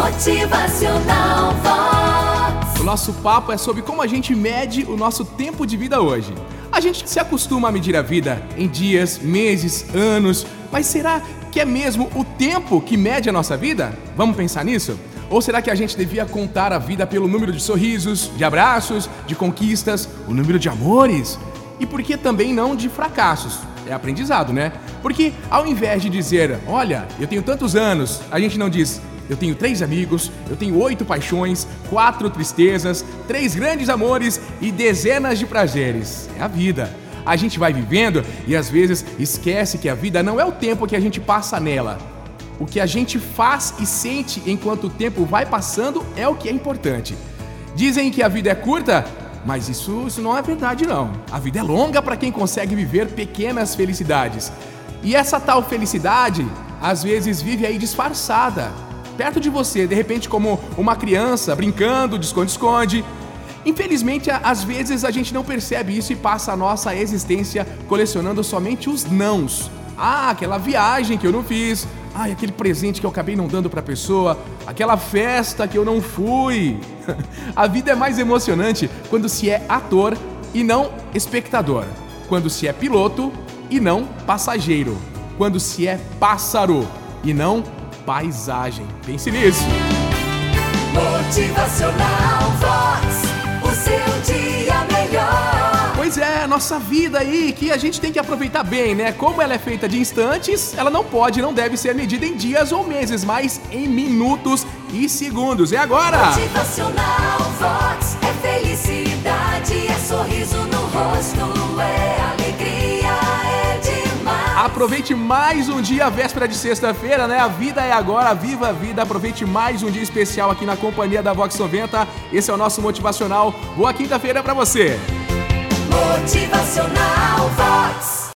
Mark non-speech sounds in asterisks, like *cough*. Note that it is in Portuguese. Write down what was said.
Motivacional Vox. O nosso papo é sobre como a gente mede o nosso tempo de vida hoje. A gente se acostuma a medir a vida em dias, meses, anos, mas será que é mesmo o tempo que mede a nossa vida? Vamos pensar nisso? Ou será que a gente devia contar a vida pelo número de sorrisos, de abraços, de conquistas, o número de amores? E por que também não de fracassos? É aprendizado, né? Porque ao invés de dizer, olha, eu tenho tantos anos, a gente não diz, eu tenho três amigos, eu tenho oito paixões, quatro tristezas, três grandes amores e dezenas de prazeres. É a vida. A gente vai vivendo e às vezes esquece que a vida não é o tempo que a gente passa nela. O que a gente faz e sente enquanto o tempo vai passando é o que é importante. Dizem que a vida é curta, mas isso, isso não é verdade não. A vida é longa para quem consegue viver pequenas felicidades. E essa tal felicidade às vezes vive aí disfarçada, perto de você, de repente, como uma criança brincando de esconde-esconde. Infelizmente, às vezes a gente não percebe isso e passa a nossa existência colecionando somente os nãos. Ah, aquela viagem que eu não fiz. Ah, aquele presente que eu acabei não dando para a pessoa. Aquela festa que eu não fui. *laughs* A vida é mais emocionante quando se é ator e não espectador. Quando se é piloto e não passageiro. Quando se é pássaro e não paisagem. Pense nisso. Motivacional Vox. O seu dia melhor. Pois é, nossa vida aí que a gente tem que aproveitar bem, né? Como ela é feita de instantes, ela não pode, não deve ser medida em dias ou meses, mas em minutos e segundos. É agora! Motivacional Vox. Aproveite mais um dia, véspera de sexta-feira, né? A vida é agora, viva a vida. Aproveite mais um dia especial aqui na companhia da Vox 90. Esse é o nosso motivacional. Boa quinta-feira pra você. Motivacional Vox.